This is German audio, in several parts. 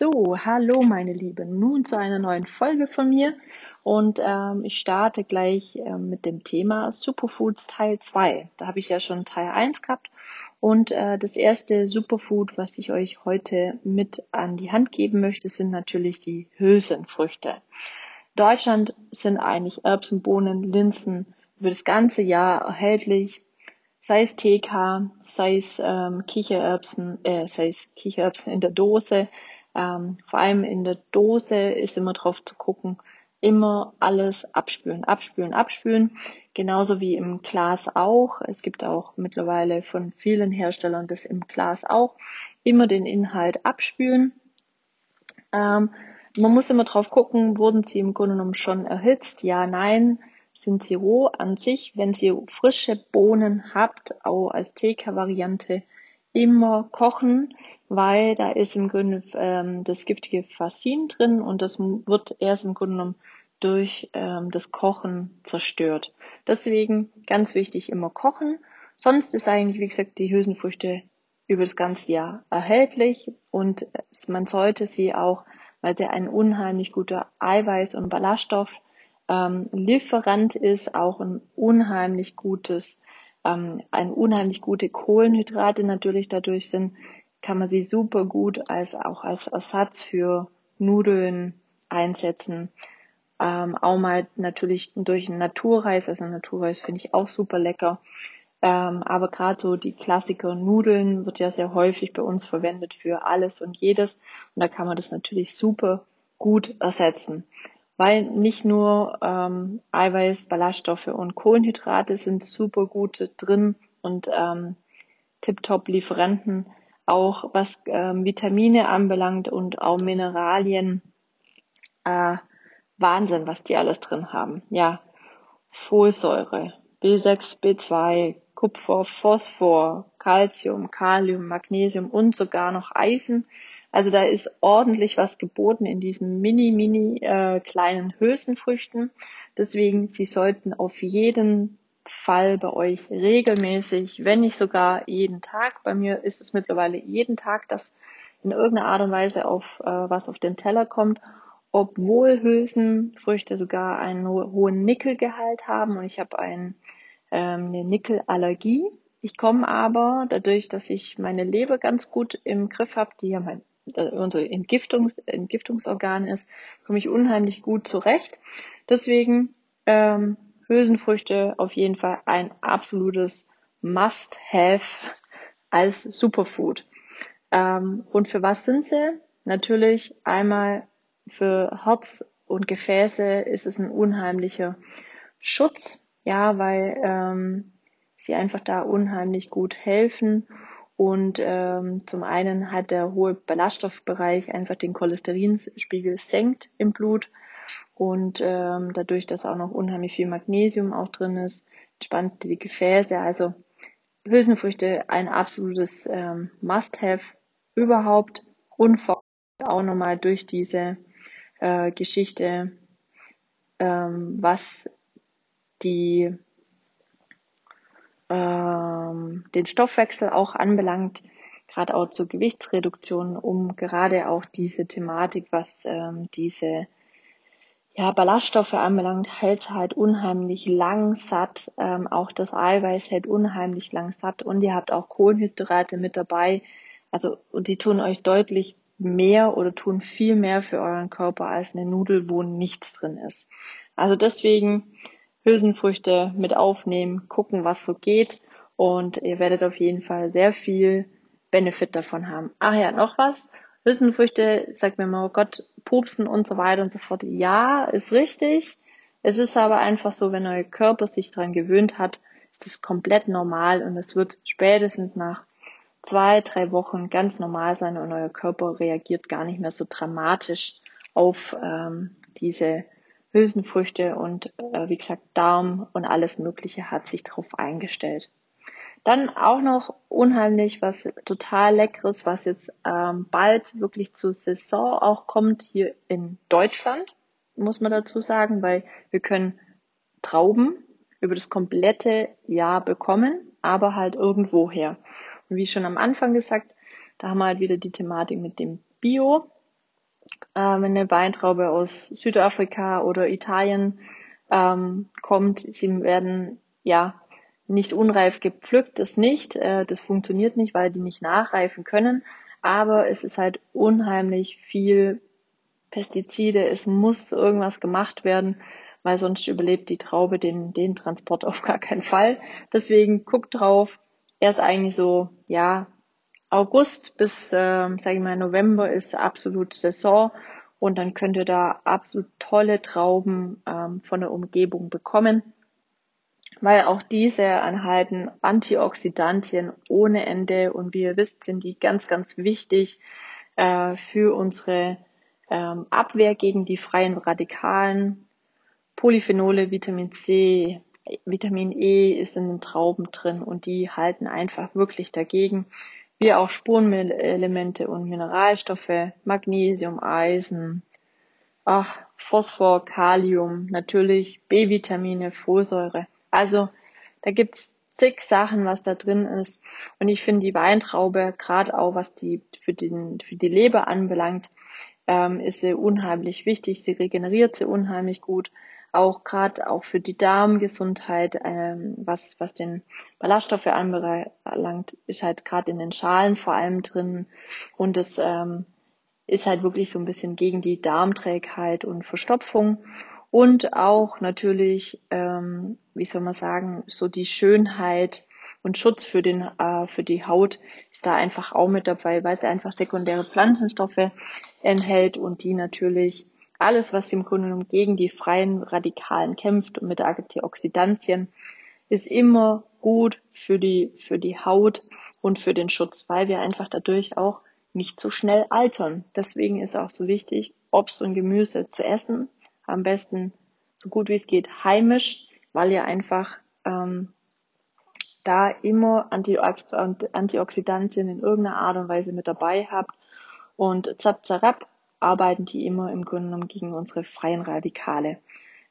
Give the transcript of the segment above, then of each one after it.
So, hallo meine Lieben, nun zu einer neuen Folge von mir. Und ähm, ich starte gleich ähm, mit dem Thema Superfoods Teil 2. Da habe ich ja schon Teil 1 gehabt. Und äh, das erste Superfood, was ich euch heute mit an die Hand geben möchte, sind natürlich die Hülsenfrüchte. Deutschland sind eigentlich Erbsen, Bohnen, Linsen über das ganze Jahr erhältlich. Sei es TK, sei es ähm, Kichererbsen, äh, sei es Kichererbsen in der Dose, ähm, vor allem in der Dose ist immer drauf zu gucken, immer alles abspülen, abspülen, abspülen. Genauso wie im Glas auch. Es gibt auch mittlerweile von vielen Herstellern das im Glas auch. Immer den Inhalt abspülen. Ähm, man muss immer drauf gucken, wurden sie im Grunde genommen schon erhitzt? Ja, nein. Sind sie roh an sich? Wenn sie frische Bohnen habt, auch als TK-Variante, immer kochen weil da ist im Grunde ähm, das giftige Fassin drin und das wird erst im Grunde genommen durch ähm, das Kochen zerstört. Deswegen ganz wichtig immer kochen. Sonst ist eigentlich, wie gesagt, die Hülsenfrüchte über das ganze Jahr erhältlich und man sollte sie auch, weil sie ein unheimlich guter Eiweiß- und Ballaststoff ähm, Lieferant ist, auch ein unheimlich gutes, ähm, ein unheimlich gute Kohlenhydrate natürlich dadurch sind, kann man sie super gut als auch als Ersatz für Nudeln einsetzen. Ähm, auch mal natürlich durch einen Naturreis, also Naturreis finde ich auch super lecker. Ähm, aber gerade so die Klassiker Nudeln wird ja sehr häufig bei uns verwendet für alles und jedes. Und da kann man das natürlich super gut ersetzen. Weil nicht nur ähm, Eiweiß, Ballaststoffe und Kohlenhydrate sind super gute drin und ähm, tiptop Lieferanten, auch was ähm, Vitamine anbelangt und auch Mineralien. Äh, Wahnsinn, was die alles drin haben. Ja, Folsäure, B6, B2, Kupfer, Phosphor, Calcium, Kalium, Magnesium und sogar noch Eisen. Also da ist ordentlich was geboten in diesen mini, mini äh, kleinen Hülsenfrüchten. Deswegen, Sie sollten auf jeden Fall bei euch regelmäßig, wenn nicht sogar jeden Tag. Bei mir ist es mittlerweile jeden Tag, dass in irgendeiner Art und Weise auf äh, was auf den Teller kommt, obwohl Hülsenfrüchte sogar einen hohen Nickelgehalt haben und ich habe ein, ähm, eine Nickelallergie. Ich komme aber dadurch, dass ich meine Leber ganz gut im Griff habe, die ja mein unser Entgiftungs Entgiftungsorgan ist, komme ich unheimlich gut zurecht. Deswegen ähm, Hülsenfrüchte auf jeden Fall ein absolutes Must-Have als Superfood. Ähm, und für was sind sie? Natürlich einmal für Herz und Gefäße ist es ein unheimlicher Schutz, ja, weil ähm, sie einfach da unheimlich gut helfen. Und ähm, zum einen hat der hohe Ballaststoffbereich einfach den Cholesterinspiegel senkt im Blut und ähm, dadurch, dass auch noch unheimlich viel Magnesium auch drin ist, entspannt die Gefäße. Also Hülsenfrüchte ein absolutes ähm, Must-have überhaupt und vor allem auch nochmal durch diese äh, Geschichte, ähm, was die ähm, den Stoffwechsel auch anbelangt, gerade auch zur Gewichtsreduktion, um gerade auch diese Thematik, was ähm, diese ja, Ballaststoffe anbelangt, hält halt unheimlich lang satt. Ähm, auch das Eiweiß hält unheimlich lang satt und ihr habt auch Kohlenhydrate mit dabei. Also, und die tun euch deutlich mehr oder tun viel mehr für euren Körper als eine Nudel, wo nichts drin ist. Also deswegen Hülsenfrüchte mit aufnehmen, gucken, was so geht und ihr werdet auf jeden Fall sehr viel Benefit davon haben. Ach ja, noch was. Hülsenfrüchte, sagt mir mal, oh Gott, pupsen und so weiter und so fort. Ja, ist richtig. Es ist aber einfach so, wenn euer Körper sich daran gewöhnt hat, ist das komplett normal und es wird spätestens nach zwei, drei Wochen ganz normal sein und euer Körper reagiert gar nicht mehr so dramatisch auf ähm, diese Hülsenfrüchte und äh, wie gesagt Darm und alles Mögliche hat sich darauf eingestellt. Dann auch noch unheimlich was total leckeres, was jetzt ähm, bald wirklich zur Saison auch kommt hier in Deutschland, muss man dazu sagen, weil wir können Trauben über das komplette Jahr bekommen, aber halt irgendwo her. Und wie schon am Anfang gesagt, da haben wir halt wieder die Thematik mit dem Bio. Äh, wenn eine Weintraube aus Südafrika oder Italien ähm, kommt, sie werden ja nicht unreif gepflückt, das nicht, äh, das funktioniert nicht, weil die nicht nachreifen können, aber es ist halt unheimlich viel Pestizide, es muss irgendwas gemacht werden, weil sonst überlebt die Traube den, den Transport auf gar keinen Fall. Deswegen guckt drauf, er ist eigentlich so, ja, August bis, äh, sage ich mal, November ist absolut Saison. Und dann könnt ihr da absolut tolle Trauben ähm, von der Umgebung bekommen, weil auch diese enthalten Antioxidantien ohne Ende. Und wie ihr wisst, sind die ganz, ganz wichtig äh, für unsere ähm, Abwehr gegen die freien Radikalen. Polyphenole, Vitamin C, Vitamin E ist in den Trauben drin. Und die halten einfach wirklich dagegen wie auch Spurenelemente und Mineralstoffe, Magnesium, Eisen, ach, Phosphor, Kalium, natürlich B-Vitamine, Folsäure. Also da gibt's zig Sachen, was da drin ist. Und ich finde die Weintraube, gerade auch was die für, den, für die Leber anbelangt, ähm, ist sie unheimlich wichtig. Sie regeneriert sie unheimlich gut auch gerade auch für die Darmgesundheit, ähm, was, was den Ballaststoffe anbelangt, ist halt gerade in den Schalen vor allem drin. Und es ähm, ist halt wirklich so ein bisschen gegen die Darmträgheit und Verstopfung. Und auch natürlich, ähm, wie soll man sagen, so die Schönheit und Schutz für den äh, für die Haut ist da einfach auch mit dabei, weil es einfach sekundäre Pflanzenstoffe enthält und die natürlich alles, was im Grunde genommen gegen die freien Radikalen kämpft und mit Antioxidantien, ist immer gut für die, für die Haut und für den Schutz, weil wir einfach dadurch auch nicht so schnell altern. Deswegen ist auch so wichtig, Obst und Gemüse zu essen. Am besten so gut wie es geht heimisch, weil ihr einfach ähm, da immer Antioxidantien in irgendeiner Art und Weise mit dabei habt. Und zap zarab arbeiten die immer im Grunde genommen gegen unsere freien Radikale.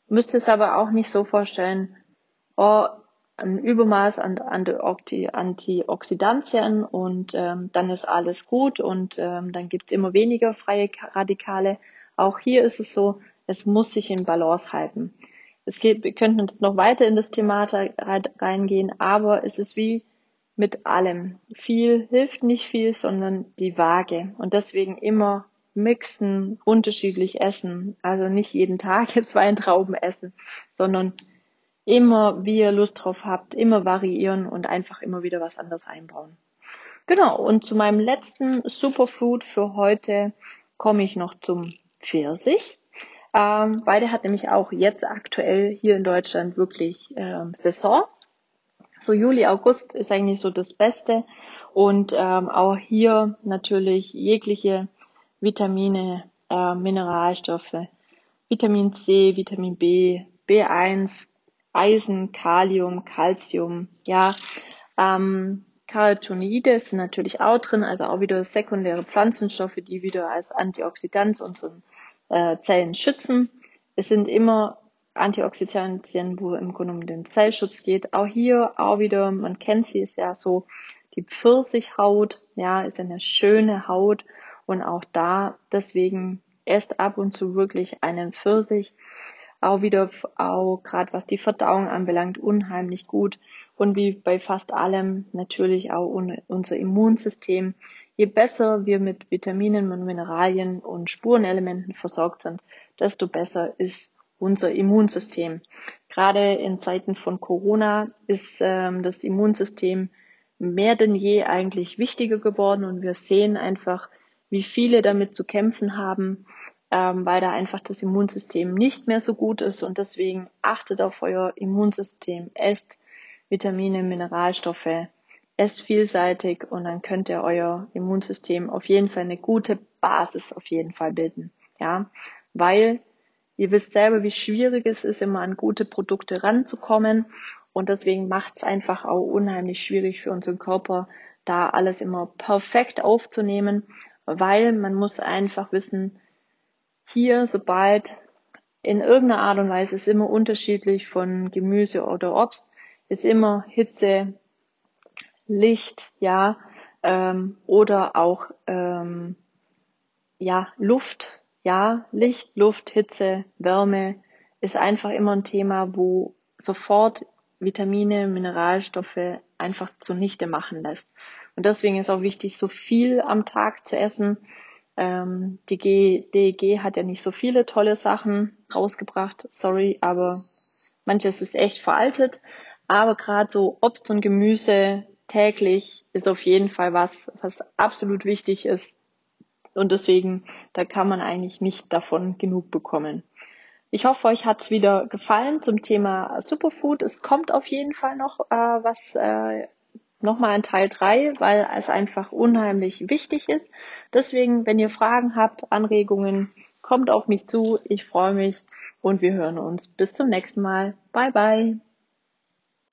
Müsst es aber auch nicht so vorstellen, oh, ein Übermaß an, an Antioxidantien und ähm, dann ist alles gut und ähm, dann gibt's immer weniger freie Radikale. Auch hier ist es so, es muss sich in Balance halten. Es geht, wir könnten jetzt noch weiter in das Thema reingehen, aber es ist wie mit allem. Viel hilft nicht viel, sondern die Waage. Und deswegen immer mixen, unterschiedlich essen. Also nicht jeden Tag jetzt Weintrauben essen, sondern immer, wie ihr Lust drauf habt, immer variieren und einfach immer wieder was anderes einbauen. Genau, und zu meinem letzten Superfood für heute komme ich noch zum Pfirsich. Ähm, weil der hat nämlich auch jetzt aktuell hier in Deutschland wirklich ähm, Saison. So Juli, August ist eigentlich so das Beste. Und ähm, auch hier natürlich jegliche Vitamine, äh, Mineralstoffe, Vitamin C, Vitamin B, B1, Eisen, Kalium, Calcium, ja, ähm, Carotinoide sind natürlich auch drin, also auch wieder sekundäre Pflanzenstoffe, die wieder als Antioxidant unsere äh, Zellen schützen. Es sind immer Antioxidantien, wo im Grunde um den Zellschutz geht. Auch hier, auch wieder, man kennt sie, ist ja so die Pfirsichhaut, ja, ist eine schöne Haut und auch da, deswegen esst ab und zu wirklich einen Pfirsich. Auch wieder, auch gerade was die Verdauung anbelangt, unheimlich gut. Und wie bei fast allem natürlich auch unser Immunsystem. Je besser wir mit Vitaminen und Mineralien und Spurenelementen versorgt sind, desto besser ist unser Immunsystem. Gerade in Zeiten von Corona ist ähm, das Immunsystem mehr denn je eigentlich wichtiger geworden und wir sehen einfach, wie viele damit zu kämpfen haben, ähm, weil da einfach das Immunsystem nicht mehr so gut ist und deswegen achtet auf euer Immunsystem, esst Vitamine, Mineralstoffe, esst vielseitig und dann könnt ihr euer Immunsystem auf jeden Fall eine gute Basis auf jeden Fall bilden, ja, weil ihr wisst selber, wie schwierig es ist, immer an gute Produkte ranzukommen und deswegen macht es einfach auch unheimlich schwierig für unseren Körper, da alles immer perfekt aufzunehmen weil man muss einfach wissen, hier, sobald in irgendeiner Art und Weise ist immer unterschiedlich von Gemüse oder Obst, ist immer Hitze, Licht, ja, ähm, oder auch ähm, ja Luft, ja, Licht, Luft, Hitze, Wärme ist einfach immer ein Thema, wo sofort Vitamine, Mineralstoffe einfach zunichte machen lässt. Und deswegen ist auch wichtig, so viel am Tag zu essen. Ähm, die DEG hat ja nicht so viele tolle Sachen rausgebracht, sorry, aber manches ist echt veraltet. Aber gerade so Obst und Gemüse täglich ist auf jeden Fall was, was absolut wichtig ist. Und deswegen, da kann man eigentlich nicht davon genug bekommen. Ich hoffe, euch hat's wieder gefallen zum Thema Superfood. Es kommt auf jeden Fall noch äh, was äh, nochmal in Teil 3, weil es einfach unheimlich wichtig ist. Deswegen, wenn ihr Fragen habt, Anregungen, kommt auf mich zu. Ich freue mich und wir hören uns. Bis zum nächsten Mal. Bye bye.